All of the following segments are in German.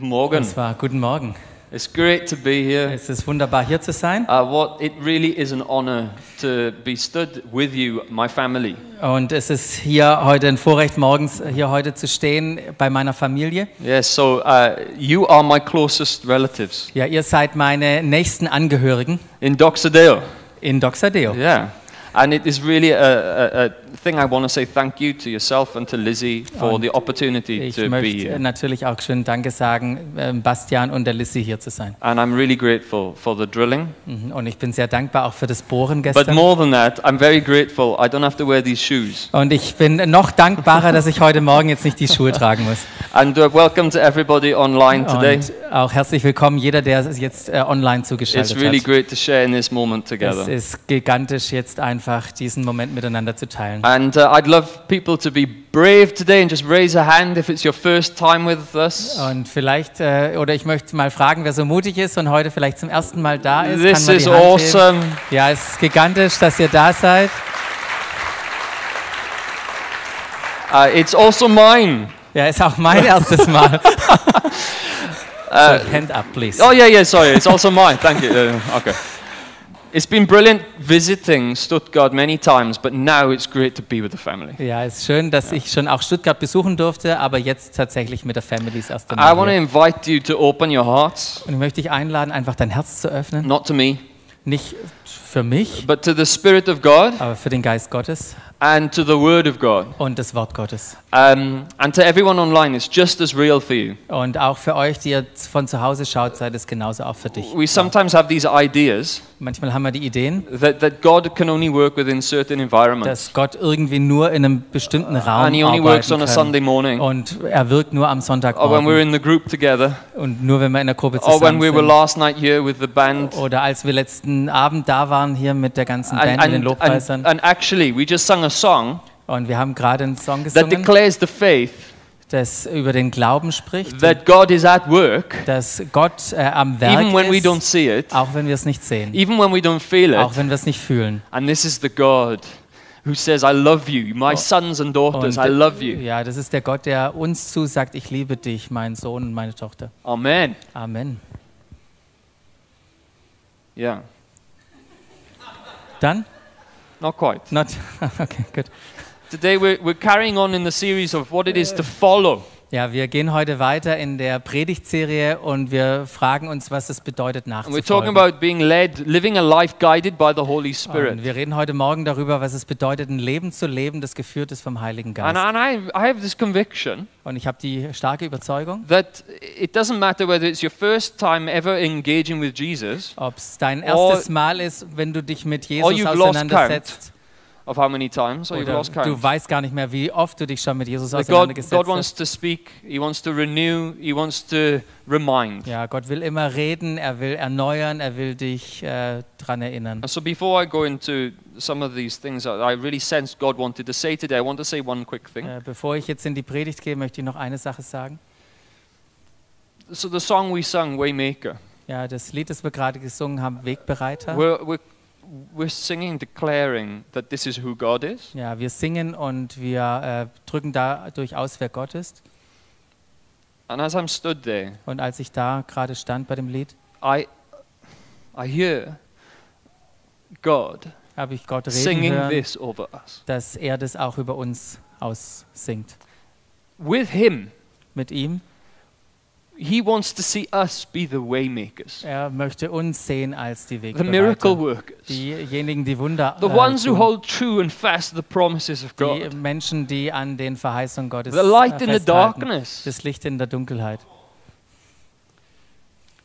Morgen. Es war guten Morgen. It's great to be here. Es ist wunderbar hier zu sein Uh, what it really is an honor to be stood with you, my family. und es ist hier heute ein Vorrecht morgens hier heute zu stehen bei meiner Familie. Yes, so uh, you are my closest relatives Ja, ihr seid meine nächsten Angehörigen in Doxadeo. in Doxadeo. Yeah, and it is really a, a, a thing I want to say thank you to yourself and to Lizzie for Und the opportunity Ich to be möchte here. natürlich auch schön Danke sagen, ähm, Bastian und der Lissy hier zu sein. And I'm really grateful for the drilling. Mhm, Und ich bin sehr dankbar auch für das Bohren But gestern. more than that, I'm very grateful I don't have to wear these shoes. Und ich bin noch dankbarer, dass ich heute Morgen jetzt nicht die Schuhe tragen muss. And uh, welcome to everybody online today. Und auch herzlich willkommen jeder, der jetzt äh, online It's zugeschaltet really hat. great to share in this moment Es together. ist gigantisch, jetzt einfach diesen Moment miteinander zu teilen. And uh, I'd love people to be brave today and just raise a hand if it's your first time with us. Und vielleicht, äh, oder ich möchte mal fragen, wer so mutig ist und heute vielleicht zum ersten Mal da ist. This kann is Hand heben. awesome. Ja, es ist gigantisch, dass ihr da seid. Uh, it's also mine. Ja, ist auch mein erstes Mal. so, hand up, please. Oh, yeah, yeah, sorry. It's also mine. Thank you. Uh, okay. It's been brilliant visiting Stuttgart many times, but now it's great to be with the family. Ja, ist schön, dass ich schon auch Stuttgart besuchen durfte, aber jetzt tatsächlich mit der Family das erste I want to invite you to open your hearts, Und ich möchte dich einladen, einfach dein Herz zu öffnen. not to me, Nicht für mich, but to the Spirit of God aber für den Geist Gottes and to the Word of God. und das Wort Gottes. Um, and to everyone online, it's just as real for you. Und auch für euch, die ihr von zu Hause schaut, seid es genauso auch für dich. We sometimes have these ideas Manchmal haben wir die Ideen, that, that God can only work within certain environments. dass Gott irgendwie nur in einem bestimmten Raum And He only works arbeiten on a kann. Sunday morning, Und er wirkt nur am or when we're Sonntagmorgen in the group together, und nur wenn wir in der Gruppe or when zusammen we were sind. last night here with the band. Oder als wir letzten Abend da waren hier mit der ganzen And, Band, den and, and, Lobpreisern. and actually, we just sung a song Und wir haben gerade einen Song that gesungen, declares the faith das über den Glauben spricht, that God is at work, dass Gott äh, am Werk even when we don't ist, see it, auch wenn wir es nicht sehen, even when we don't feel auch it. wenn wir es nicht fühlen. And this is the God who says, I love you, my sons and daughters, I love you. ja, das ist der Gott, der uns zusagt, ich liebe dich, mein Sohn und meine Tochter. Amen. Amen. Yeah, Dann? not quite. Not, okay, Good. Today we're, we're carrying on in the series of what it is to follow. Ja, wir gehen heute weiter in der Predigtserie und wir fragen uns, was es bedeutet And we're talking nachzufolgen. about being led, living a life guided by the Holy Und wir reden heute Morgen darüber, was es bedeutet, ein Leben zu leben, das geführt ist vom Heiligen And, Geist. and I, I have this conviction Und ich habe die starke Überzeugung, that it doesn't matter whether it's your first time ever engaging with Jesus ob es dein Or- erstes Mal ist, wenn du dich mit Jesus auseinandersetzt, of how many times, or you've lost count. du weißt gar nicht mehr, wie oft du dich schon mit Jesus God, auseinandergesetzt God hast. wants to speak, He wants to renew, He wants to remind. Ja, Gott will immer reden, er will erneuern, er will dich äh, dran erinnern. So before I go into some of these things that I really sensed God wanted to say today, I want to say one quick thing. Äh, bevor ich jetzt in die Predigt gehe, möchte ich noch eine Sache sagen. So the song we sung, Waymaker, Ja, das Lied, das wir gerade gesungen haben, Wegbereiter. we're, we're, we're singing, declaring that this is who God is. Ja, wir singen und wir äh, drücken dadurch aus, wer Gott ist. And as I'm stood there, Und als ich da gerade stand bei dem Lied, I, I hear God habe ich Gott reden singing hören, this over us. dass er das auch über uns aussingt. With Him, Mit ihm, He wants to see us be the waymakers, er möchte uns sehen als die the miracle workers, Diejenigen, die Wunder the äh, ones who hold true and fast to the promises of Die God, Menschen, die an den Verheißungen Gottes the light äh, in the darkness. Das Licht in der Dunkelheit.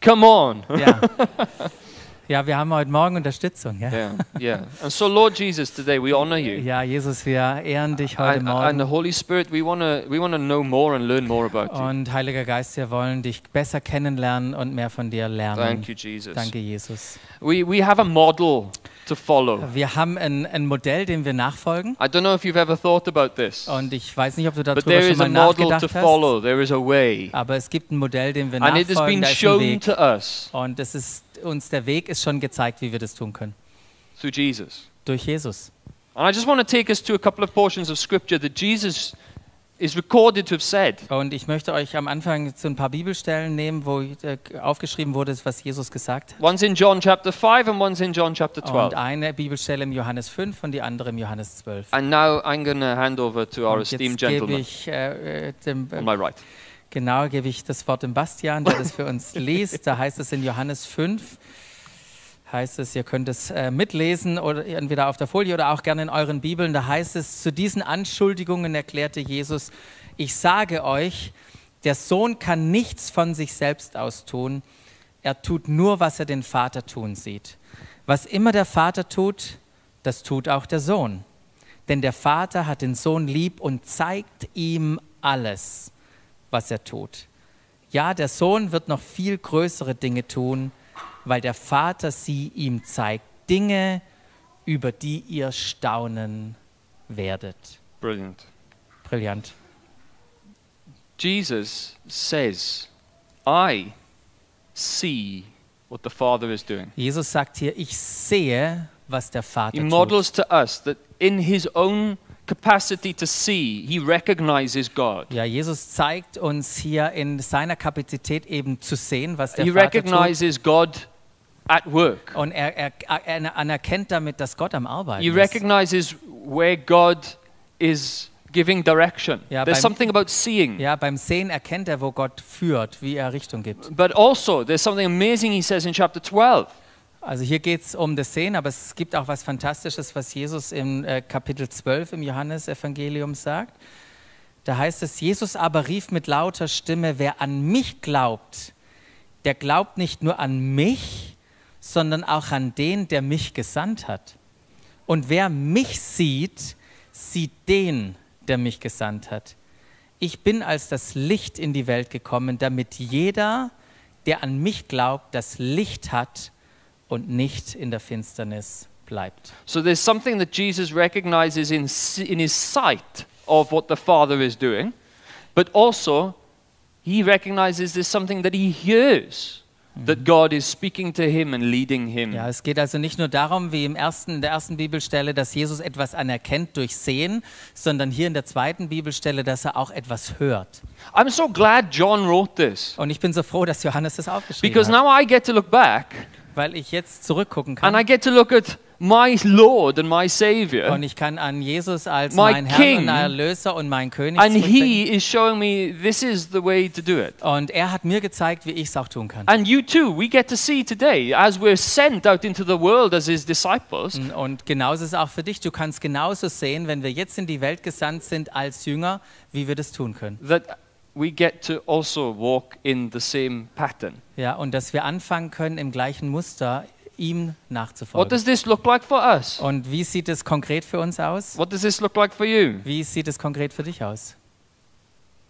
Come on. Ja. ja, wir haben heute Morgen Unterstützung. Ja, Yeah, yeah. And so, Lord Jesus, today we honor you. ja Jesus, wir ehren dich heute And, and Morgen. the Holy Spirit, we want to we wanna know more and learn more about you. Und Heiliger Geist, wir wollen dich besser kennenlernen und mehr von dir lernen. Thank you, Jesus. Danke, Jesus. We, we have a model to follow. Wir haben ein, ein Modell, dem wir nachfolgen. I don't know if you've ever thought about this, Und ich weiß nicht, ob du but darüber there schon is a model to follow. There is a way. Aber es gibt ein Modell, dem wir And it has nachfolgen. been shown to us Und es ist uns der Weg ist schon gezeigt, wie wir das tun können. through Jesus. Durch Jesus. And I just want to take us to a couple of portions of scripture that Jesus is recorded to have said. Und ich möchte euch am Anfang zu ein paar Bibelstellen nehmen, wo äh, aufgeschrieben wurde, was Jesus gesagt hat. One's in John chapter 5 and one's in John chapter 12. Und eine Bibelstelle im Johannes 5 und die andere im Johannes 12. And now I'm going to hand over to our Und esteemed gentleman ich, äh, äh, dem, on my right. genau, gebe ich das Wort dem Bastian, der das für uns liest. Da heißt es in Johannes 5, heißt es, ihr könnt es äh, mitlesen oder entweder auf der Folie oder auch gerne in euren Bibeln. Da heißt es, zu diesen Anschuldigungen erklärte Jesus, ich sage euch, der Sohn kann nichts von sich selbst aus tun. Er tut nur, was er den Vater tun sieht. Was immer der Vater tut, das tut auch der Sohn. Denn der Vater hat den Sohn lieb und zeigt ihm alles, was er tut. Ja, der Sohn wird noch viel größere Dinge tun, weil der Vater sie ihm zeigt. Dinge, über die ihr staunen werdet. Brilliant. Brillant. Jesus says, I see what the Father is doing. Jesus sagt hier, ich sehe, was der Vater He tut. models to us that in his own capacity to see, he recognizes God. Ja, Jesus zeigt uns hier in seiner Kapazität eben zu sehen, was der He Vater tut. recognizes God at work. Und er, er, er anerkennt damit, dass Gott am Arbeiten He ist. recognizes where God is giving direction. Ja, There's beim- something about seeing. Ja, beim Sehen erkennt er, wo Gott führt, wie er Richtung gibt. But also, there's something amazing he says in chapter 12. Also hier geht es um das Sehen, aber es gibt auch was Fantastisches, was Jesus im äh, Kapitel 12 im Johannesevangelium sagt. Da heißt es, Jesus aber rief mit lauter Stimme, wer an mich glaubt, der glaubt nicht nur an mich, sondern auch an den, der mich gesandt hat. Und wer mich sieht, sieht den, der mich gesandt hat. Ich bin als das Licht in die Welt gekommen, damit jeder, der an mich glaubt, das Licht hat und nicht in der Finsternis bleibt. So there's something that Jesus recognizes in, in his sight of what the Father is doing, but also he recognizes there's something that he hears that God is speaking to him and leading him. Ja, es geht also nicht nur darum, wie im ersten, in der ersten Bibelstelle, dass Jesus etwas anerkennt durch Sehen, sondern hier in der zweiten Bibelstelle, dass er auch etwas hört. I'm so glad John wrote this Und ich bin so froh, dass Johannes das aufgeschrieben because hat, now I get to look back weil ich jetzt zurückgucken and I kann get to look at my Lord and my Savior, und ich kann an Jesus als My mein King. und Erlöser und mein König and he is showing me this is the way to do it. Und er hat mir gezeigt, wie ich es auch tun kann. And you too, we get to see today as we're sent out into the world as his disciples. Und genauso ist es auch für dich. Du kannst genauso sehen, wenn wir jetzt in die Welt gesandt sind als Jünger, wie wir das tun können. that we get to also walk in the same pattern. Ja, und dass wir anfangen können, im gleichen Muster ihm What nachzufolgen. does this look like for us? Und wie sieht es konkret für uns aus? What does this look like for you? Wie sieht es konkret für dich aus?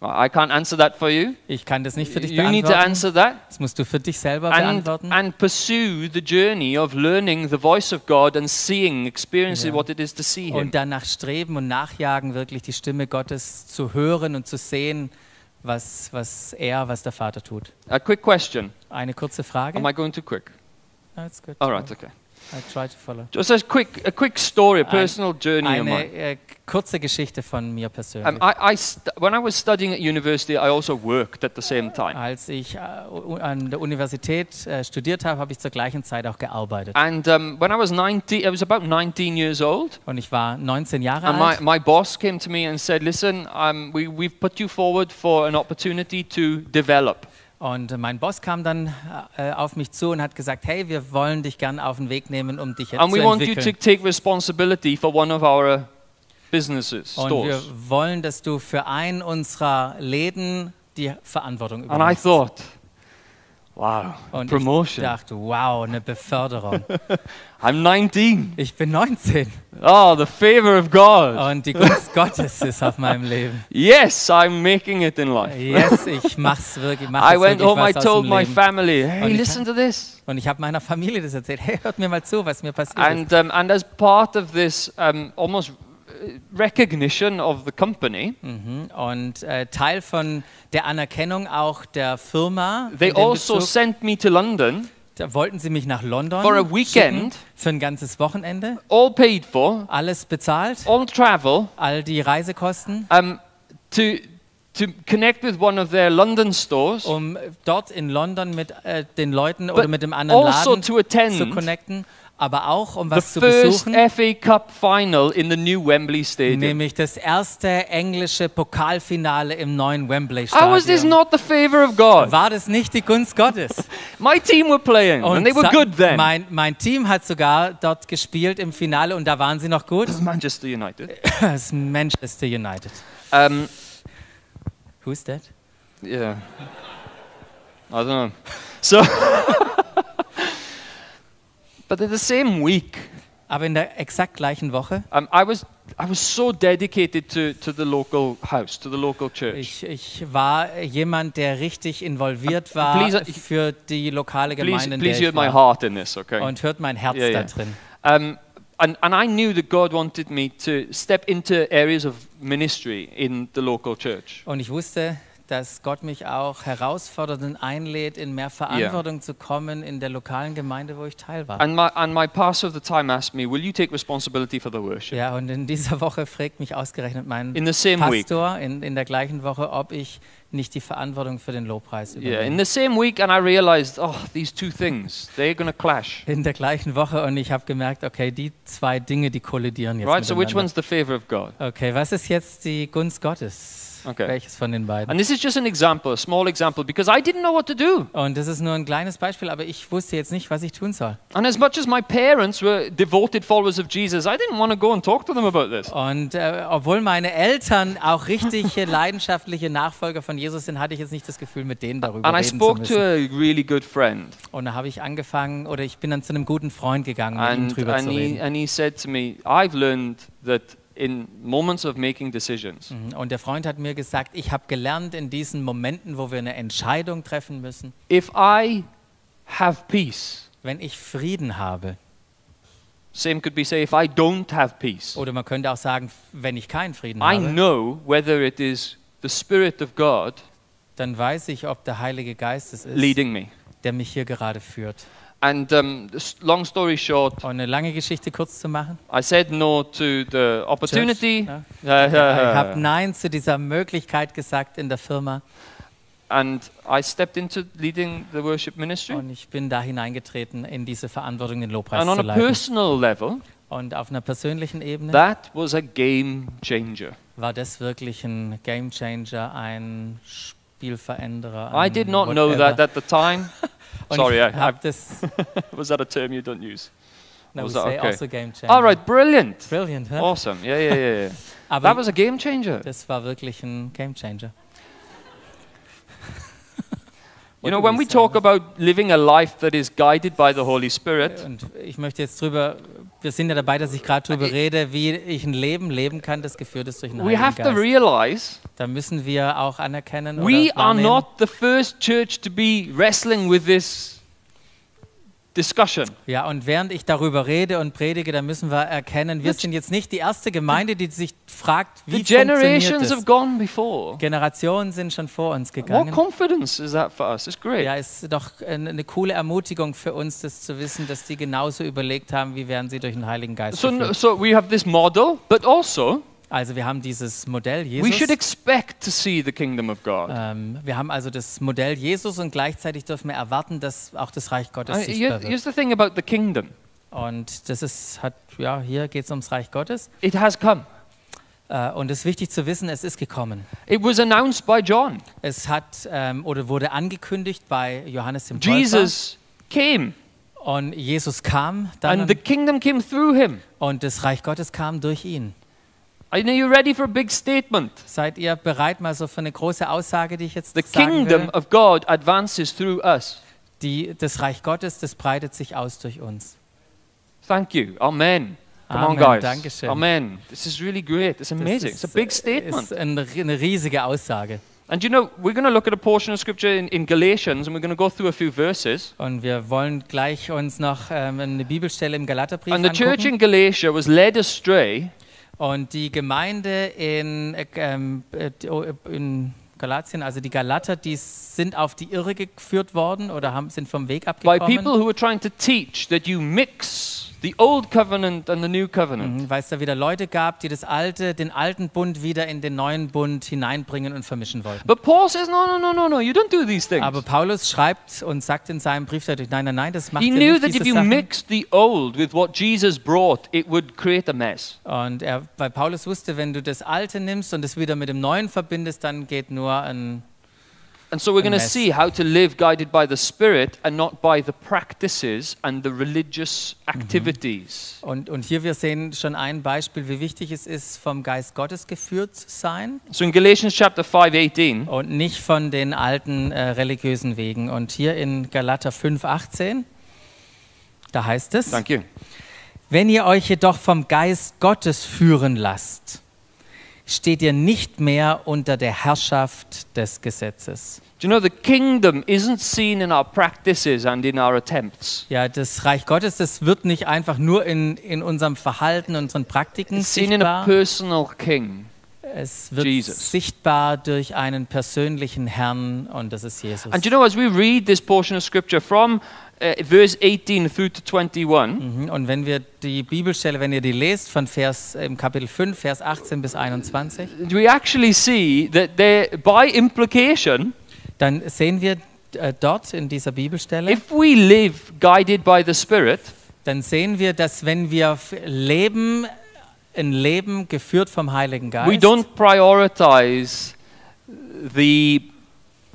I can't answer that for you. Ich kann das nicht für dich You need to beantworten. answer that Das musst du für dich selber and, beantworten. and pursue the journey of learning the voice of God and seeing, experiencing Ja. what it is to see Him. Und danach streben und nachjagen, wirklich die Stimme Gottes zu hören und zu sehen, was, was er, was der Vater tut. A quick question. Eine kurze Frage. Am I going too quick? That's good. All right, okay. I try to follow. Just a quick, a quick story, a Ein- personal journey of Eine mine. äh, kurze Geschichte von mir persönlich. Um, I, I when I was studying at university, I also worked at the same time. Als ich äh, an der Universität äh, studiert habe, habe ich zur gleichen Zeit auch gearbeitet. And um, when I was 19, I was about 19 years old. Und ich war 19 Jahre And my, alt. my boss came to me and said, Listen, um, we, we've put you forward for an opportunity to develop. Und mein Boss kam dann äh, auf mich zu und hat gesagt, hey, wir wollen dich gern auf den Weg nehmen, um dich And zu we want you to entwickeln. take responsibility for one of our businesses, Und wir stores. wollen, dass du für einen unserer Läden die Verantwortung And I übernimmst. thought, wow, Und promotion. ich dachte, wow, eine Beförderung. I'm 19. Ich bin 19 Oh, the favor of God. und die Gunst Gottes ist auf meinem Leben. Yes, I'm making it in life. Yes, ich mach's wirklich. Mach I went wirklich home, I told my Leben. family, hey, Und ich- listen to this. Und ich habe meiner Familie das erzählt. Hey, hört mir mal zu, was mir passiert ist. And, um, and as part of this um, almost recognition of the company, Mhm. Und äh, Teil von der Anerkennung auch der Firma, they also Bezug, sent me to London, da wollten sie mich nach London For a schicken weekend. für ein ganzes Wochenende. all paid for, Alles bezahlt, all travel, all die Reisekosten, um, to, to connect with one of their London stores, um dort in London mit äh, den Leuten oder mit dem anderen also Laden to attend zu connecten, aber auch um the was zu first besuchen, FA Cup final in the new Wembley Stadium. nämlich das erste englische Pokalfinale im neuen Wembley How was this not the favor of God? War das nicht die Gunst Gottes? My team were playing and they were good then. Mein, mein Team hat sogar dort gespielt im Finale und da waren sie noch gut. Manchester United. Das ist Manchester United. Um, Who's that? yeah. I don't know. So, but in the same week, Aber in der exakt gleichen Woche, um, I was I was so dedicated to, to the local house, to the local church. ich, ich war jemand, der richtig involviert war Please, ich- für die lokale Please, Gemeinde, in please der hear my heart in this, okay? Und hört mein Herz Yeah, da yeah. drin. Um, and, and I knew that God wanted me to step into areas of ministry in the local church. Und ich wusste, dass Gott mich auch herausfordert und einlädt, in mehr Verantwortung zu kommen in der lokalen Gemeinde, wo ich Teil war. And my, and my pastor at the time asked me, Will you take responsibility for the worship? Ja, und in dieser Woche fragt mich ausgerechnet mein In. Pastor in, in der gleichen Woche, ob ich nicht die Verantwortung für den Lobpreis Yeah, in übernehme. the same week, and I realized, oh, these two things, they're going to clash. In der gleichen Woche und ich habe gemerkt, okay, die zwei Dinge, die kollidieren jetzt Right? So, which one's the favor of God? Okay, was ist jetzt die Gunst Gottes? Okay. Welches von den beiden? And this is just an example, a small example, because I didn't know what to do. Und das ist nur ein kleines Beispiel, aber ich wusste jetzt nicht, was ich tun soll. And as much as my parents were devoted followers of Jesus, I didn't want to go and talk to them about this. Und äh, obwohl meine Eltern auch richtige leidenschaftliche Nachfolger von Jesus sind, hatte ich jetzt nicht das Gefühl, mit denen darüber And I reden zu spoke to müssen. a really good friend, Und da habe ich angefangen, oder ich bin dann zu einem guten Freund gegangen, mit ihm drüber and, zu he, reden. and he said to me, I've learned that in moments of making decisions, Mhm. Und der Freund hat mir gesagt, ich habe gelernt in diesen Momenten, wo wir eine Entscheidung treffen müssen, if I have peace, wenn ich Frieden habe, same could be say, if I don't have peace, oder man könnte auch sagen, wenn ich keinen Frieden I habe, know whether it is the Spirit of God dann weiß ich, ob der Heilige Geist es ist, leading me. der mich hier gerade führt. And um, long story short, Und eine lange Geschichte kurz zu machen. I said no to the opportunity, Church, uh, Ich habe Nein zu dieser Möglichkeit gesagt in der Firma and I stepped into leading the worship ministry. und ich bin da hineingetreten in diese Verantwortung, den Lobpreis And on zu a leiten. personal level, Und auf einer persönlichen Ebene that was a game changer. war das wirklich ein Game Changer, ein Spielveränderer. I did not know that at the time. Sorry, I, I, this. was that a term you don't use? No, we Was that say okay? also Game Changer. All right, brilliant. Brilliant, huh? Awesome. Yeah, yeah, yeah, yeah. That was a game changer. das war wirklich ein Game Changer. You know, when we we say? talk about living a life that is guided by the Holy Spirit, Und ich möchte jetzt drüber, wir sind ja dabei, dass ich gerade drüber rede, wie ich ein Leben leben kann, das geführt ist durch den we Heiligen have to realize Da müssen wir auch anerkennen we oder are not the first church to be wrestling with this discussion. Ja, und während ich darüber rede und predige, da müssen wir erkennen, wir sind jetzt nicht die erste Gemeinde, die sich fragt, The wie funktioniert generations have gone before. Generationen sind schon vor uns What gegangen. confidence is that for us? It's great. Ja, ist doch eine eine coole Ermutigung für uns, das zu wissen, dass die genauso überlegt haben, wie werden sie durch den Heiligen Geist So, geführt. so we have this model, but also Also wir haben dieses Modell we should Jesus. expect to see the kingdom of God. Ähm, wir haben also das Modell Jesus und gleichzeitig dürfen wir erwarten, dass auch das Reich Gottes Uh, sichtbar wird. here's the thing about the kingdom Und das ist, hat, ja, hier geht es ums Reich Gottes. it has come. Äh, und es ist wichtig zu wissen, es ist gekommen. It was announced by John. Es hat ähm, oder wurde angekündigt bei Johannes dem Täufer. Jesus came, Und Jesus kam dann and the kingdom came through him. und das Reich Gottes kam durch ihn. Are you ready for a big statement? Seid ihr bereit mal so für eine große Aussage, die ich jetzt The sagen kingdom will? of God advances through us. Die, das Reich Gottes, das breitet sich aus durch uns. Thank you. Amen. Come on, Amen. guys. Dankeschön. Amen. This is really great. It's Das amazing. It's a big statement. ist eine, eine riesige Aussage. And you know, we're going to look at a portion of scripture in, in Galatians and we're going to go through a few verses. Und wir wollen gleich uns noch ähm, eine Bibelstelle im Galaterbrief And the church angucken. in Galatia was led astray Und die Gemeinde in, äh, ähm, äh, in Galatien, also die Galater, die sind auf die Irre geführt worden oder haben, sind vom Weg by abgekommen. people who were trying to teach that you mix the old covenant and the new covenant. Mhm, Weil es da wieder Leute gab, die das alte, den alten Bund wieder in den neuen Bund hineinbringen und vermischen wollten. But Paul says, no, no, no, no, no, you don't do these things. Aber Paulus schreibt und sagt in seinem Brief dadurch, nein, nein, nein, das macht He ihr knew nicht, that diese if you Sachen. mixed the old with what Jesus brought, it would create a mess. Und er, weil Paulus wusste, wenn du das Alte nimmst und es wieder mit dem Neuen verbindest, dann geht nur ein. And so we're going to see how to live guided by the Spirit and not by the practices and the religious activities. Und, und hier wir sehen schon ein Beispiel, wie wichtig es ist, vom Geist Gottes geführt zu sein So in Galatians chapter 5, 18, und nicht von den alten äh, religiösen Wegen. Und hier in Galater 5, 18, da heißt es, thank you. wenn ihr euch jedoch vom Geist Gottes führen lasst, steht ihr nicht mehr unter der Herrschaft des Gesetzes. Do you know the kingdom isn't seen in our practices and in our attempts? Ja, das Reich Gottes, das wird nicht einfach nur in, in unserem Verhalten, unseren Praktiken It's seen in a sichtbar. personal king. Es wird Jesus. sichtbar durch einen persönlichen Herrn und das ist Jesus. And you know, as we read this portion of scripture from uh, verse 18 through to 21, Mhm, Und wenn wir die Bibelstelle, wenn ihr die lest, von Vers im Kapitel 5, Vers 18 bis 21, we actually see that there, by implication, dann sehen wir äh, dort in dieser Bibelstelle, if we live guided by the Spirit, dann sehen wir, dass wenn wir leben, ein Leben geführt vom Heiligen Geist, we don't prioritize the,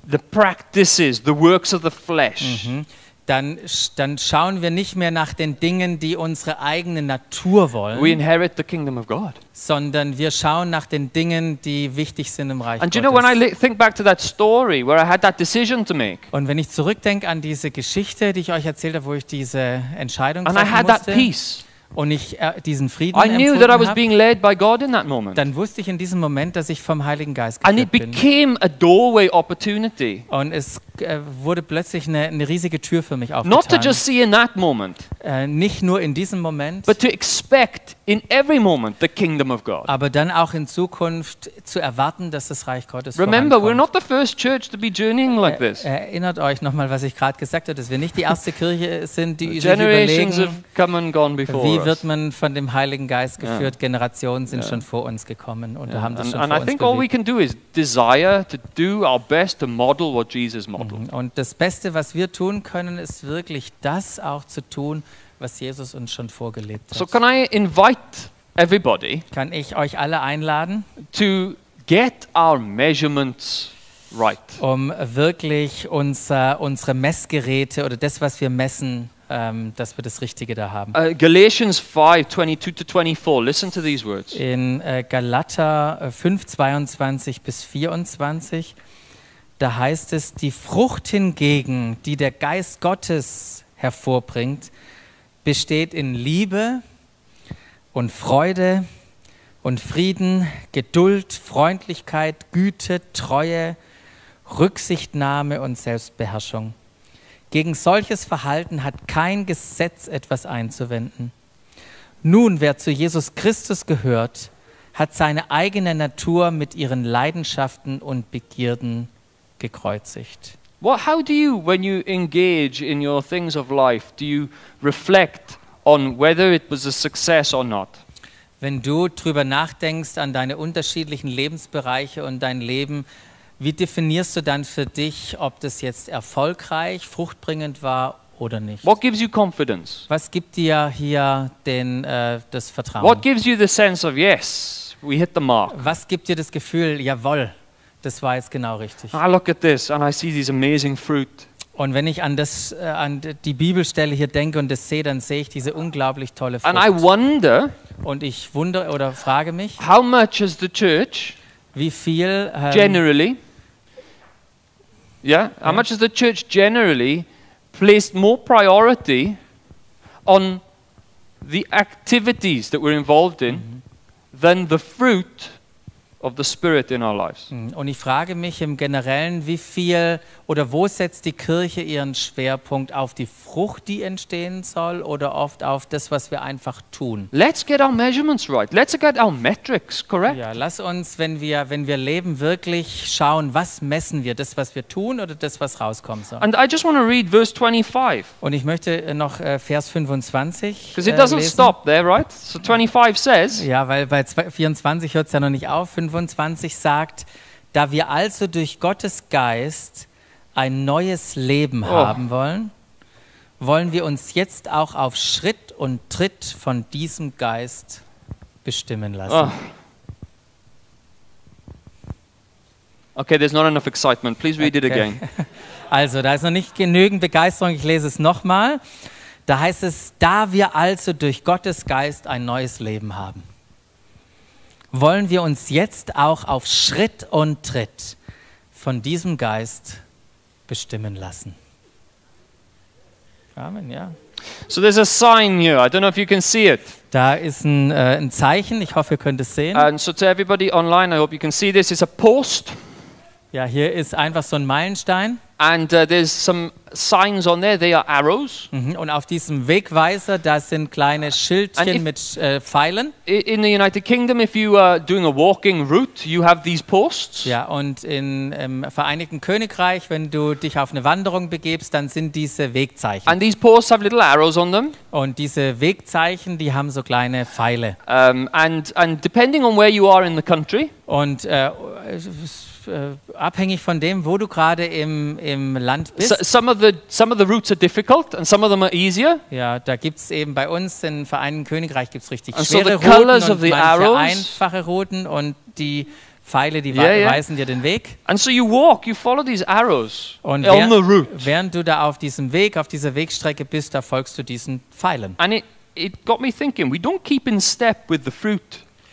the practices, the works of the flesh. Mhm. Dann, dann schauen wir nicht mehr nach den Dingen, die unsere eigene Natur wollen, We inherit the kingdom of God. sondern wir schauen nach den Dingen, die wichtig sind im Reich And do you know, when I Gottes. li- think back to that story where I had that decision to make, Und wenn ich zurückdenke an diese Geschichte, die ich euch erzählt habe, wo ich diese Entscheidung and treffen musste peace, und ich äh, diesen Frieden I knew that I was being led by God in that moment. dann wusste ich in diesem Moment, dass ich vom Heiligen Geist And it geführt bin. became a doorway opportunity. Und es äh, wurde plötzlich eine, eine riesige Tür für mich Not to aufgetan. just see in that moment, Äh, nicht nur in diesem Moment, but to expect in every moment the kingdom of God. aber dann auch in Zukunft zu erwarten, dass das Reich Gottes Remember, we're not the first church to be journeying like this. Erinnert euch nochmal, was ich gerade gesagt habe, dass wir nicht die erste Kirche sind, die sich überlegen, come and gone before wie wird man von dem Heiligen Geist geführt. Generationen sind schon vor uns gekommen und haben das And, schon and vor I uns think all we bewegt. can do is desire to do our best to model what Jesus modeled. Und das Beste, was wir tun können, ist wirklich das auch zu tun, was Jesus uns schon vorgelebt So hat. can I invite everybody Kann ich euch alle einladen, to get our measurements right? um wirklich unser, unsere Messgeräte oder das, was wir messen, ähm, dass wir das Richtige da haben. Uh, Galatians 5 22 to 24. Listen to these words. In äh, Galater äh, 5, 22 bis 24, da heißt es, die Frucht hingegen, die der Geist Gottes hervorbringt, besteht in Liebe und Freude und Frieden, Geduld, Freundlichkeit, Güte, Treue, Rücksichtnahme und Selbstbeherrschung. Gegen solches Verhalten hat kein Gesetz etwas einzuwenden. Nun, wer zu Jesus Christus gehört, hat seine eigene Natur mit ihren Leidenschaften und Begierden gekreuzigt. What, how do you, when you engage in your things of life, do you reflect on whether it was a success or not? Wenn du drüber nachdenkst an deine unterschiedlichen Lebensbereiche und dein Leben, wie definierst du dann für dich, ob das jetzt erfolgreich, fruchtbringend war oder nicht? What gives you confidence? Was gibt dir hier den, äh, das Vertrauen? What gives you the sense of, yes, we hit the mark? Was gibt dir das Gefühl, jawohl, das war jetzt genau richtig? I look at this and I see these amazing fruit. Und wenn ich an, das, äh, an die Bibelstelle hier denke und das sehe, dann sehe ich diese unglaublich tolle And I Frucht. wonder Und ich wundere oder frage mich, how much has the church wie viel ähm, generally, yeah, how much has the church generally placed more priority on the activities that we're involved in than the fruit of the Spirit in our lives. Und ich frage mich im Generellen, wie viel oder wo setzt die Kirche ihren Schwerpunkt auf die Frucht, die entstehen soll, oder oft auf das, was wir einfach tun? Let's get our measurements right. Let's get our metrics correct. Ja, lass uns, wenn wir, wenn wir leben, wirklich schauen, was messen wir, das, was wir tun oder das, was rauskommen soll. And I just want to read verse 25 Und ich möchte äh, noch äh, Vers 25 because it äh, doesn't lesen. stop there, right? So 25 says, Ja, weil bei zwei- 24 hört es ja noch nicht auf. 25 sagt, da wir also durch Gottes Geist ein neues Leben haben wollen, wollen wir uns jetzt auch auf Schritt und Tritt von diesem Geist bestimmen lassen. oh. Okay, there's not enough excitement. Please read it Okay. again. Also, da ist noch nicht genügend Begeisterung. Ich lese es nochmal. Da heißt es, da wir also durch Gottes Geist ein neues Leben haben, wollen wir uns jetzt auch auf Schritt und Tritt von diesem Geist bestimmen lassen. Amen, ja. So there's a sign here. I don't know if you can see it. Da ist ein, äh, ein Zeichen, ich hoffe, ihr könnt es sehen. And so to everybody online, I hope you can see this. It's a post, Ja, hier ist einfach so ein Meilenstein. and uh, there's some signs on there. They are arrows. Mhm. Und auf diesem Wegweiser, da sind kleine And if- Schildchen mit äh, Pfeilen. In the United Kingdom, if you are doing a walking route, you have these posts. Ja, und in, im Vereinigten Königreich, wenn du dich auf eine Wanderung begebst, dann sind diese Wegzeichen. And these posts have little arrows on them. Und diese Wegzeichen, die haben so kleine Pfeile. Um, and, and depending on where you are in the country, Und äh, äh, abhängig von dem, wo du gerade im, im Land bist, so, some, of the, some of the routes are difficult and some of them are easier. ja, da gibt es eben bei uns im Vereinigten Königreich gibt's richtig And so schwere colours Routen und manche arrows- einfache Routen und die Pfeile, die Yeah, yeah. weisen dir den Weg. And so you walk, you follow these arrows Und on the route. während du da auf diesem Weg, auf dieser Wegstrecke bist, da folgst du diesen Pfeilen. And it, it got me thinking we don't keep in step with the fruit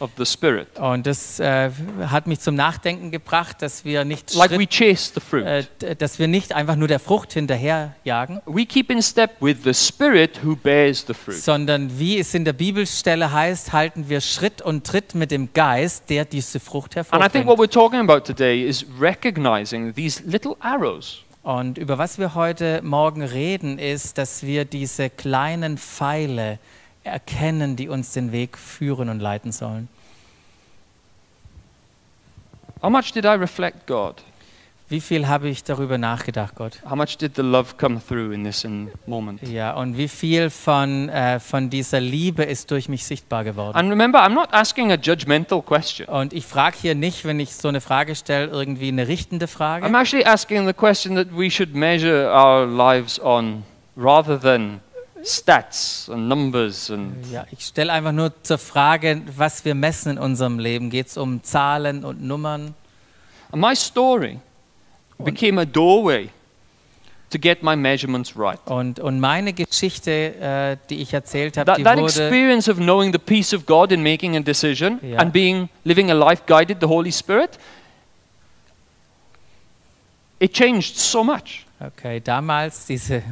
of the Spirit. Und das äh, hat mich zum Nachdenken gebracht, dass wir nicht Like we chase the fruit. äh, dass wir nicht einfach nur der Frucht hinterherjagen, we keep in step with the Spirit who bears the fruit. sondern wie es in der Bibelstelle heißt, halten wir Schritt und Tritt mit dem Geist, der diese Frucht And I think hervorbringt. what we're talking about today is recognizing these little arrows. Und über was wir heute Morgen reden, ist, dass wir diese kleinen Pfeile erkennen, die uns den Weg führen und leiten sollen. How much did I reflect God? Wie viel habe ich darüber nachgedacht, Gott? How much did the love come through in this moment? Ja, und wie viel von, äh, von dieser Liebe ist durch mich sichtbar geworden? And remember, I'm not asking a judgmental question. Und ich frage hier nicht, wenn ich so eine Frage stelle, irgendwie eine richtende Frage, I'm actually asking the question that we should measure our lives on rather than stats and numbers and Ja, ich stelle einfach nur zur Frage, was wir messen in unserem Leben. Geht es um Zahlen und Nummern? And my story became a doorway to get my measurements right. Und, und meine Geschichte, äh, die ich erzählt habe, That, die that wurde, experience of knowing the peace of God in making a decision Yeah. and being living a life guided the Holy Spirit, it changed so much. okay, damals diese,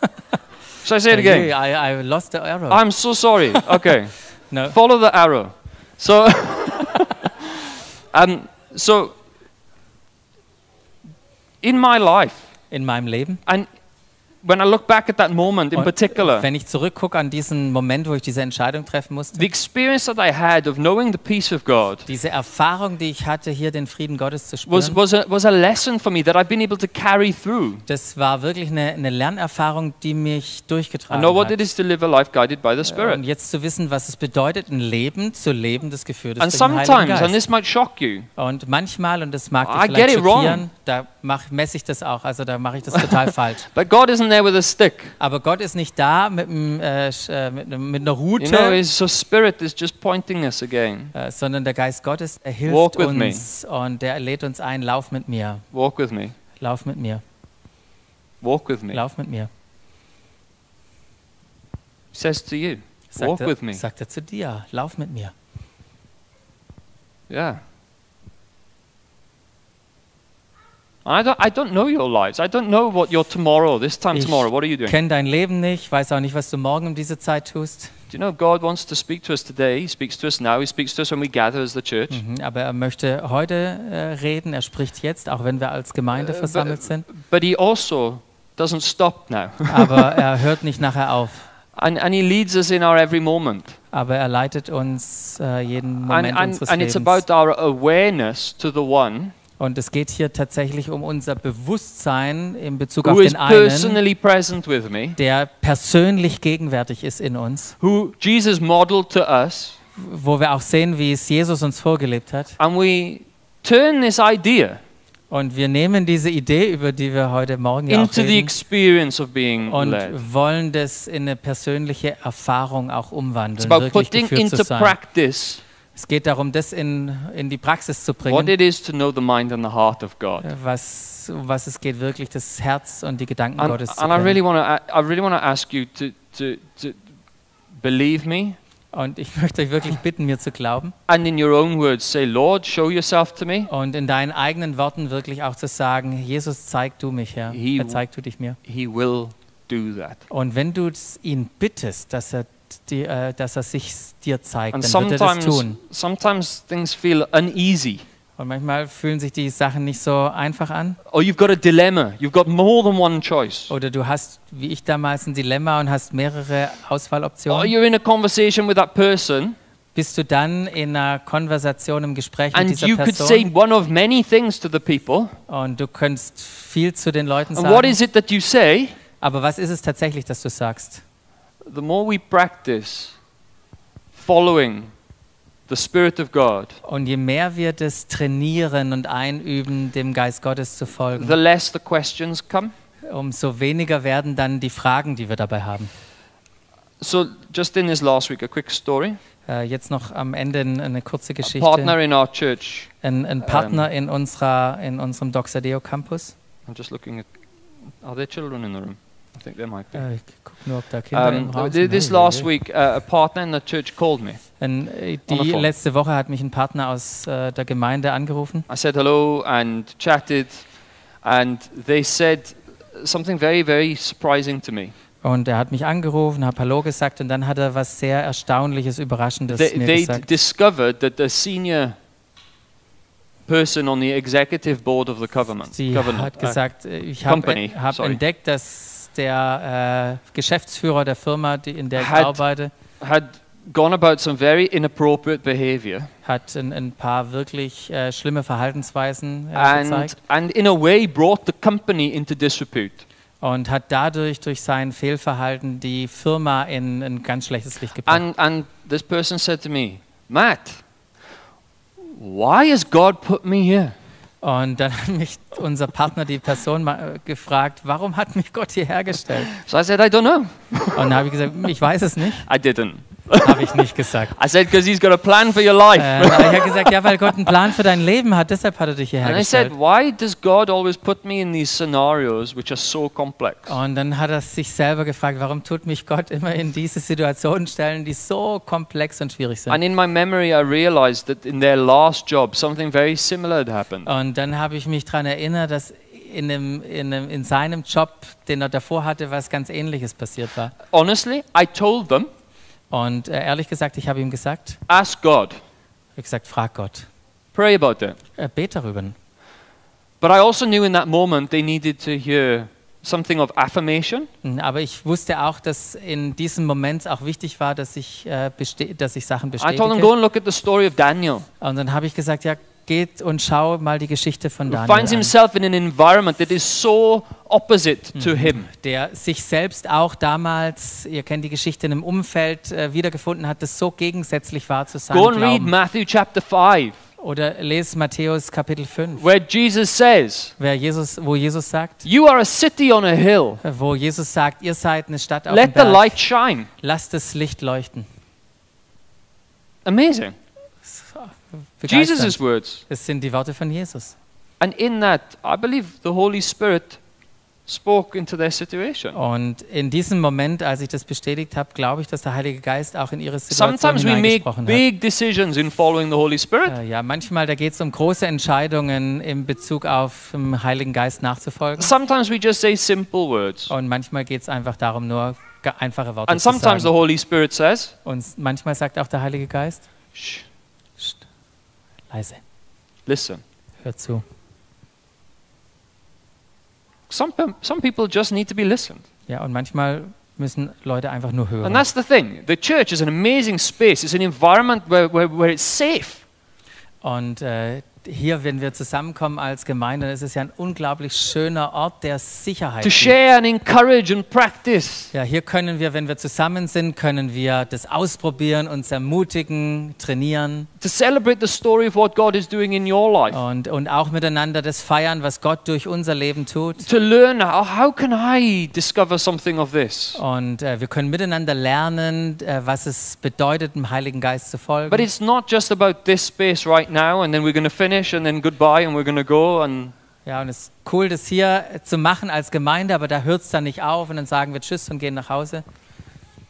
Shall I say it again? I, I lost the arrow. I'm so sorry. Okay. no. Follow the arrow. So, um, so in my life, in meinem Leben. and when I look back at that moment in Und particular, Wenn ich zurückgucke an diesen Moment, wo ich diese Entscheidung treffen musste, the experience that I had of knowing the peace of God diese Erfahrung, die ich hatte, hier den Frieden Gottes zu was, spüren, was, a, was a lesson for me that I've been able to carry through. das war wirklich eine, eine Lernerfahrung, die mich I durchgetragen know what hat. it is to live a life guided by the Und Spirit. jetzt zu wissen, was es bedeutet, ein Leben zu leben, das geführt ist And durch den Heiligen sometimes, and Geist. this might shock you, Und manchmal, und das mag I dich get vielleicht schockieren, da mach, messe ich das auch, also da mache ich das total falsch. but God isn't there with a stick. Aber Gott ist nicht da mit, einem, äh, äh, mit, mit einer You know, His Spirit is just pointing us again. äh, sondern der Geist Gottes, er hilft Walk with me. uns und der lädt uns ein, lauf mit mir, Walk with me. lauf mit mir, Walk with me. lauf mit mir. Says to you, Sagt walk er, with me. sagt er zu dir, lauf mit mir. Yeah. I don't, I don't know your lives. I don't know what your tomorrow, this time Ich tomorrow, what are you doing? Kenn dein Leben nicht, weiß auch nicht, was du morgen um diese Zeit tust. Do you know God wants to speak to us today? He speaks to us now. He speaks to us when we gather as the church. Mhm, Aber er möchte heute äh, reden, er spricht jetzt, auch wenn wir als Gemeinde Äh, versammelt sind. But he also doesn't stop now. Aber er hört nicht nachher auf. and, and he leads us in our every moment. Aber er leitet uns äh, jeden And, Moment and, unseres and it's Lebens. about our awareness to the one Und es geht hier tatsächlich um unser Bewusstsein in Bezug who auf den einen, personally present with me, der persönlich gegenwärtig ist in uns, who Jesus modeled to us, wo wir auch sehen, wie es Jesus uns vorgelebt hat. and we turn this idea Und wir nehmen diese Idee, über die wir heute Morgen ja auch into the reden, experience of being und led. wollen das in eine persönliche Erfahrung auch It's umwandeln, about wirklich putting into practice Es geht darum, das in, in die Praxis zu what bringen, it is to know the mind and the heart of God. was, um was es geht, wirklich das Herz und die Gedanken And, Gottes zu and I kennen. really want to I really want to ask you to, to, to believe me Und ich möchte euch wirklich bitten, mir zu glauben and in your own words say, Lord, show yourself to me. und in deinen eigenen Worten wirklich auch zu sagen, Jesus, zeig du mich, Herr. He- Herr, zeig du dich mir. He will do that. Und wenn du ihn bittest, dass er, die, äh, dass er sich dir zeigt, And dann wird er das tun. sometimes things feel uneasy. Und manchmal fühlen sich die Sachen nicht so einfach an. Or you've got a dilemma. You've got more than one choice. Oder du hast, wie ich damals, ein Dilemma und hast mehrere Or Auswahloptionen. you're in a conversation with that person Bist du dann in einer Konversation, im Gespräch mit dieser you could say Person one of many things to the people. und du könntest viel zu den Leuten And what sagen. is it that you say? Aber was ist es tatsächlich, dass du sagst? The more we practice following the Spirit of God, Und je mehr wir das trainieren und einüben, dem Geist Gottes zu the folgen, less the questions come. umso weniger werden dann die Fragen, die wir dabei haben. So, just in this last week, a quick story. Äh, jetzt noch am Ende eine kurze A Geschichte. partner in our church. Ein, ein Partner in, unserer, in unserem Doxadeo Campus. I'm just looking at. Are there children in the room? I think there might be. Äh, ich gucke nur, ob da Kinder im Um, this last week, uh, a partner in the church called me. Ein, äh, die letzte Woche hat mich ein Partner aus äh, der Gemeinde angerufen I said hello and chatted, and they said something very, very surprising to me. und er hat mich angerufen, hat Hallo gesagt und dann hat er was sehr Erstaunliches, Überraschendes They, mir they gesagt. discovered that the senior person on the executive board of the government, Sie government, hat uh, gesagt, ich habe hab entdeckt, dass der äh, Geschäftsführer der Firma, die, in der ich Hat- arbeite, had gone about some very inappropriate behavior hat ein, ein paar wirklich äh, schlimme Verhaltensweisen äh, and, gezeigt and in a way brought the company into disrepute. und hat dadurch durch sein Fehlverhalten die Firma in ein ganz schlechtes Licht gebracht. And, and this person said to me, Matt, why has God put me here? Und dann hat mich unser Partner, die Person, äh, gefragt, warum hat mich Gott hierher gestellt? So I said, I don't know. Und dann habe ich gesagt, ich weiß es nicht. I didn't. Habe ich nicht gesagt. I said, because he's got a plan for your life. Äh, ich habe gesagt, ja, weil Gott einen Plan für dein Leben hat, deshalb hat er dich hierher and I said, gestellt. why does God always put me in these scenarios which are so complex? Und dann hat er sich selber gefragt, warum tut mich Gott immer in diese Situationen stellen, die so komplex und schwierig sind. And in my memory, I realized that in their last job, something very similar had happened. Und dann habe ich mich daran erinnert, dass in, einem, in, einem, in seinem Job, den er davor hatte, was ganz Ähnliches passiert war. Honestly, I told them, Und äh, ehrlich gesagt, ich habe ihm gesagt, ask God, ich habe gesagt, frag Gott, pray about it. äh, bet darüber. But I also knew in that moment they needed to hear something of affirmation. Hm, Aber ich wusste auch, dass in diesem Moment auch wichtig war, dass ich, äh, dass ich Sachen I told them, bestätige. go and look at the story of Daniel. Und dann habe ich gesagt, ja, geht und schau mal die Geschichte von Daniel finds himself in an environment that is so opposite to him. der sich selbst auch damals, ihr kennt die Geschichte, in einem Umfeld äh, wiedergefunden hat, das so gegensätzlich war zu seinem Go and read Glauben. Matthew chapter 5, Oder lest Matthäus Kapitel 5, where Jesus says, wer Jesus, wo Jesus sagt, You are a city on a hill. wo Jesus sagt, ihr seid eine Stadt auf dem Let the Berg, light shine. lasst das Licht leuchten. Amazing. Begeisternd. Jesus' words. Das sind die Worte von Jesus. And in that, I believe the Holy Spirit spoke into their situation. Und in diesem Moment, als ich das bestätigt habe, glaube ich, dass der Heilige Geist auch in ihre Situation Sometimes we make hat. big decisions in following the Holy Spirit. Äh, Ja, manchmal, da geht es um große Entscheidungen in Bezug auf dem Heiligen Geist nachzufolgen. Sometimes we just say simple words. Und manchmal geht es einfach darum, nur einfache Worte And zu sometimes the sagen. Holy Spirit says, Und manchmal sagt auch der Heilige Geist, Shh, leise, listen. hör zu. Some, some people just need to be listened. Ja, und manchmal müssen Leute einfach nur And hören. that's the thing. The church is an amazing space. It's an environment where, where, where it's safe. Und äh, hier, wenn wir zusammenkommen als Gemeinde, ist es ja ein unglaublich schöner Ort der Sicherheit. to share and encourage and practice. Ja, hier können wir, wenn wir zusammen sind, können wir das ausprobieren, uns ermutigen, trainieren To celebrate the story of what God is doing in your life. und, und auch miteinander das feiern, was Gott durch unser Leben tut. To learn how, how can I discover something of this? Und äh, wir können miteinander lernen, äh, was es bedeutet, dem Heiligen Geist zu folgen. But it's not just about this space right now and then we're going to finish and then goodbye and we're going to go and Ja, und es ist cool, das hier zu machen als Gemeinde, aber da hört es dann nicht auf und dann sagen wir Tschüss und gehen nach Hause.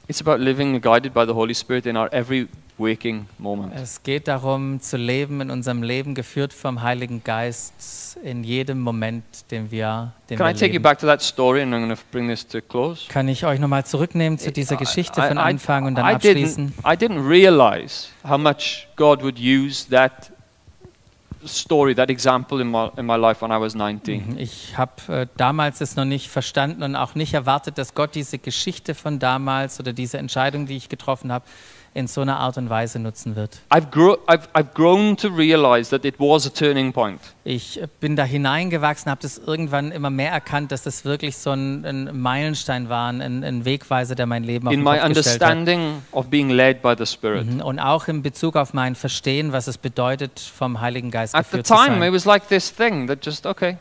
it's about living guided by the Holy Spirit in our every waking moment. Es geht darum, zu leben in unserem Leben, geführt vom Heiligen Geist in jedem Moment, den wir, den Can I wir take you leben. back to that story and I'm going to bring this to a close? Kann ich euch nochmal zurücknehmen zu dieser Geschichte von Anfang und dann I abschließen? didn't, I didn't realize how much God would use that story, that example in my, in my life when I was 19. Ich habe äh, damals es noch nicht verstanden und auch nicht erwartet, dass Gott diese Geschichte von damals oder diese Entscheidung, die ich getroffen habe, in so einer Art und Weise nutzen wird. I've, grow, I've, I've grown to realize that it was a turning point. Ich äh, bin da hineingewachsen, habe das irgendwann immer mehr erkannt, dass das wirklich so ein, ein Meilenstein war, ein, ein Wegweiser, der mein Leben auf in den my understanding of being led by the Spirit. Mhm. Und auch in Bezug auf mein Verstehen, was es bedeutet, vom Heiligen Geist At the geführt zu it sein. was like this thing that just, okay.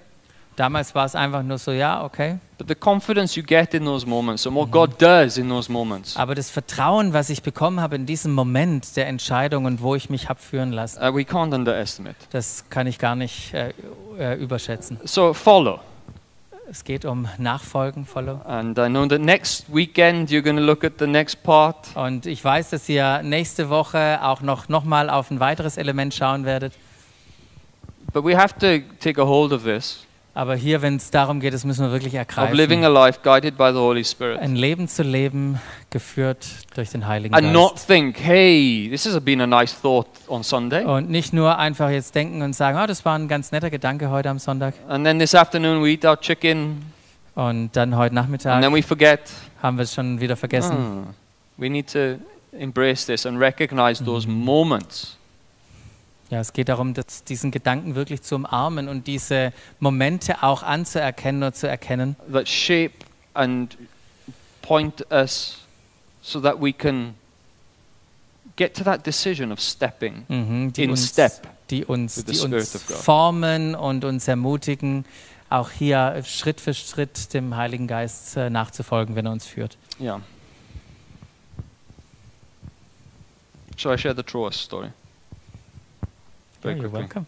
Damals war es einfach nur so, ja, okay. But the confidence you get in those moments and what God does in those moments, Aber das Vertrauen, was ich bekommen habe in diesem Moment der Entscheidung und wo ich mich habe führen lassen, uh, we can't underestimate. das kann ich gar nicht äh, äh, überschätzen. So follow. Es geht um Nachfolgen, Follow. And I know that next weekend you're going to look at the next part. Und ich weiß, dass ihr nächste Woche auch noch, noch mal auf ein weiteres Element schauen werdet. But we have to take a hold of this, Aber hier, wenn es darum geht, das müssen wir wirklich of living ergreifen. a life guided by the Holy Spirit. Ein Leben zu leben, geführt durch den Heiligen And not Geist. think, hey, this has been a nice thought on Sunday. Und nicht nur einfach jetzt denken und sagen, oh, das war ein ganz netter Gedanke heute am Sonntag. And then this afternoon we eat our chicken. Und dann heute And Nachmittag then we forget. haben wir es schon wieder vergessen. Ah, we need to embrace this and recognize those moments. Ja, es geht darum, dass diesen Gedanken wirklich zu umarmen und diese Momente auch anzuerkennen und zu erkennen, that shape and point us so that we can get to that decision of stepping mhm, die in uns, step. die uns, with the die Spirit uns of God. formen und uns ermutigen, auch hier Schritt für Schritt dem Heiligen Geist äh, nachzufolgen, wenn er uns führt. Yeah. Shall I share the Troas story? Very Yeah, you're welcome.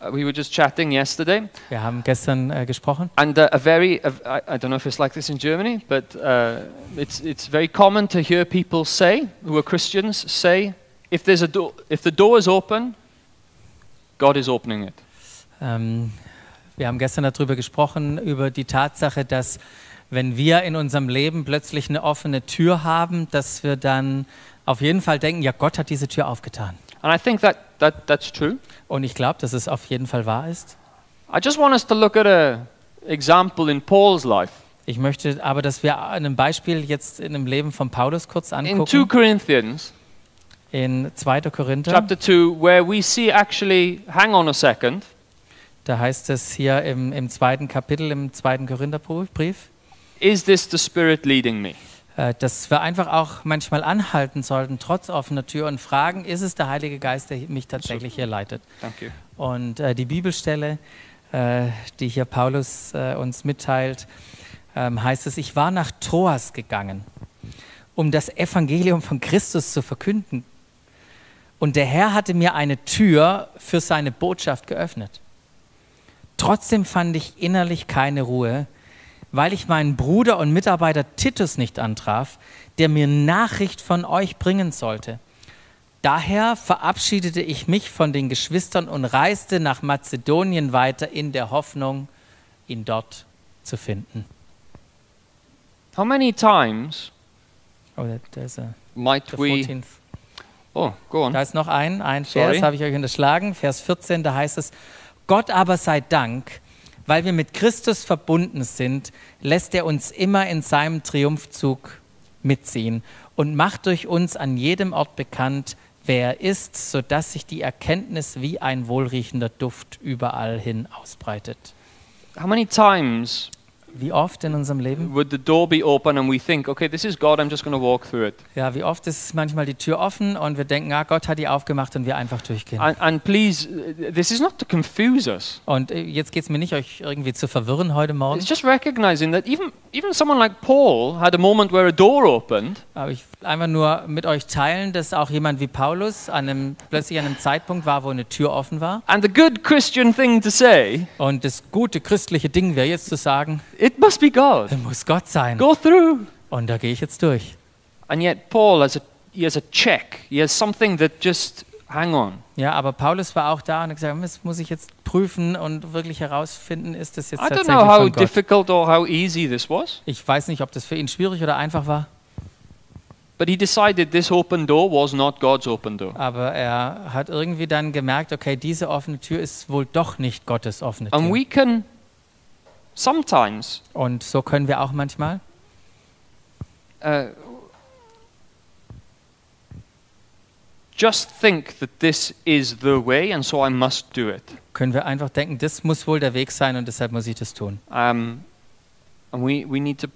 Uh, we were just chatting yesterday, Wir haben gestern äh, gesprochen and uh, a very, uh, I, I don't know if it's like this in Germany, but uh, it's, it's very common to hear people say, who are Christians, say, if, there's a do- if the door is open, God is opening it. Ähm, wir haben gestern darüber gesprochen, über die Tatsache, dass wenn wir in unserem Leben plötzlich eine offene Tür haben, dass wir dann auf jeden Fall denken, ja, Gott hat diese Tür aufgetan. And I think that, that that's true. Und ich glaube, dass es auf jeden Fall wahr ist. I just want us to look at an example in Paul's life. Ich möchte aber, dass wir ein Beispiel jetzt in dem Leben von Paulus kurz In 2 angucken. Corinthians In 2. Korinther, chapter 2, where we see actually, hang on a second, da heißt es hier im, im zweiten Kapitel, im zweiten Korintherbrief, is this the Spirit leading me? Äh, dass wir einfach auch manchmal anhalten sollten, trotz offener Tür und fragen, ist es der Heilige Geist, der mich tatsächlich hier leitet? You. Und äh, die Bibelstelle, äh, die hier Paulus äh, uns mitteilt, ähm, heißt es, ich war nach Troas gegangen, um das Evangelium von Christus zu verkünden. Und der Herr hatte mir eine Tür für seine Botschaft geöffnet. Trotzdem fand ich innerlich keine Ruhe, weil ich meinen Bruder und Mitarbeiter Titus nicht antraf, der mir Nachricht von euch bringen sollte. Daher verabschiedete ich mich von den Geschwistern und reiste nach Mazedonien weiter in der Hoffnung, ihn dort zu finden. How many times Oh, there's a, might the we. 14th. Oh, go on. Da ist noch ein, ein. Vers, habe ich euch unterschlagen, Vers 14, da heißt es, Gott aber sei Dank, weil wir mit Christus verbunden sind, lässt er uns immer in seinem Triumphzug mitziehen und macht durch uns an jedem Ort bekannt, wer er ist, sodass sich die Erkenntnis wie ein wohlriechender Duft überall hin ausbreitet. How many times Wie oft in unserem Leben? would the door be open and we think, okay, this is God, I'm just going to walk through it? Ja, wie oft ist manchmal die Tür offen und wir denken, ah, Gott hat die aufgemacht und wir einfach durchgehen. And, and please, this is not to confuse us. Und äh, jetzt geht es mir nicht, euch irgendwie zu verwirren heute Morgen. It's just recognizing that even, even someone like Paul had a moment where a door opened Aber ich will einfach nur mit euch teilen, dass auch jemand wie Paulus an einem, plötzlich an einem Zeitpunkt war, wo eine Tür offen war. and the good Christian thing to say, Und das gute christliche Ding wäre jetzt zu sagen, it must be God. muss Gott sein. Go through. Und da gehe ich jetzt durch. And yet Paul has a, he has a check. He has something that just, hang on. Ja, aber Paulus war auch da und hat gesagt, das muss ich jetzt prüfen und wirklich herausfinden, ist das jetzt I don't tatsächlich know how von Gott. difficult or how easy this was, Ich weiß nicht, ob das für ihn schwierig oder einfach war, but he decided this open door was not God's open door. aber er hat irgendwie dann gemerkt, okay, diese offene Tür ist wohl doch nicht Gottes offene And Tür. we can sometimes Und so können wir auch manchmal uh, just think that this is the way, and so I must do it. können wir einfach denken, das muss wohl der Weg sein und deshalb muss ich das tun. Um, and we, we, need to,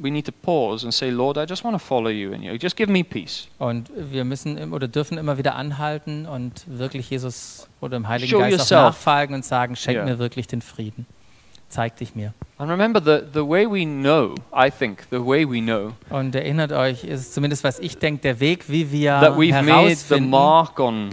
we need to pause and say, Lord, I just want to follow you in you. Just give me peace. Und wir müssen oder dürfen immer wieder anhalten und wirklich Jesus oder dem Heiligen Show Geist yourself. auch nachfolgen und sagen, schenk Ja. mir wirklich den Frieden. Zeig dich mir. And remember, the, the way we know, I think, the way we know Und erinnert euch, ist zumindest was ich denke, der Weg, wie wir that we've made the mark on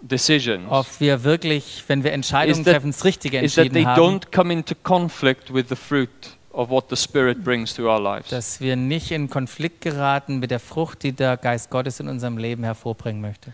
decisions ob wir wirklich, wenn wir Entscheidungen that- treffen, das Richtige is that they entschieden haben, don't come into conflict with the fruit of what the Spirit brings to our lives. dass wir nicht in Konflikt geraten mit der Frucht, die der Geist Gottes in unserem Leben hervorbringen möchte.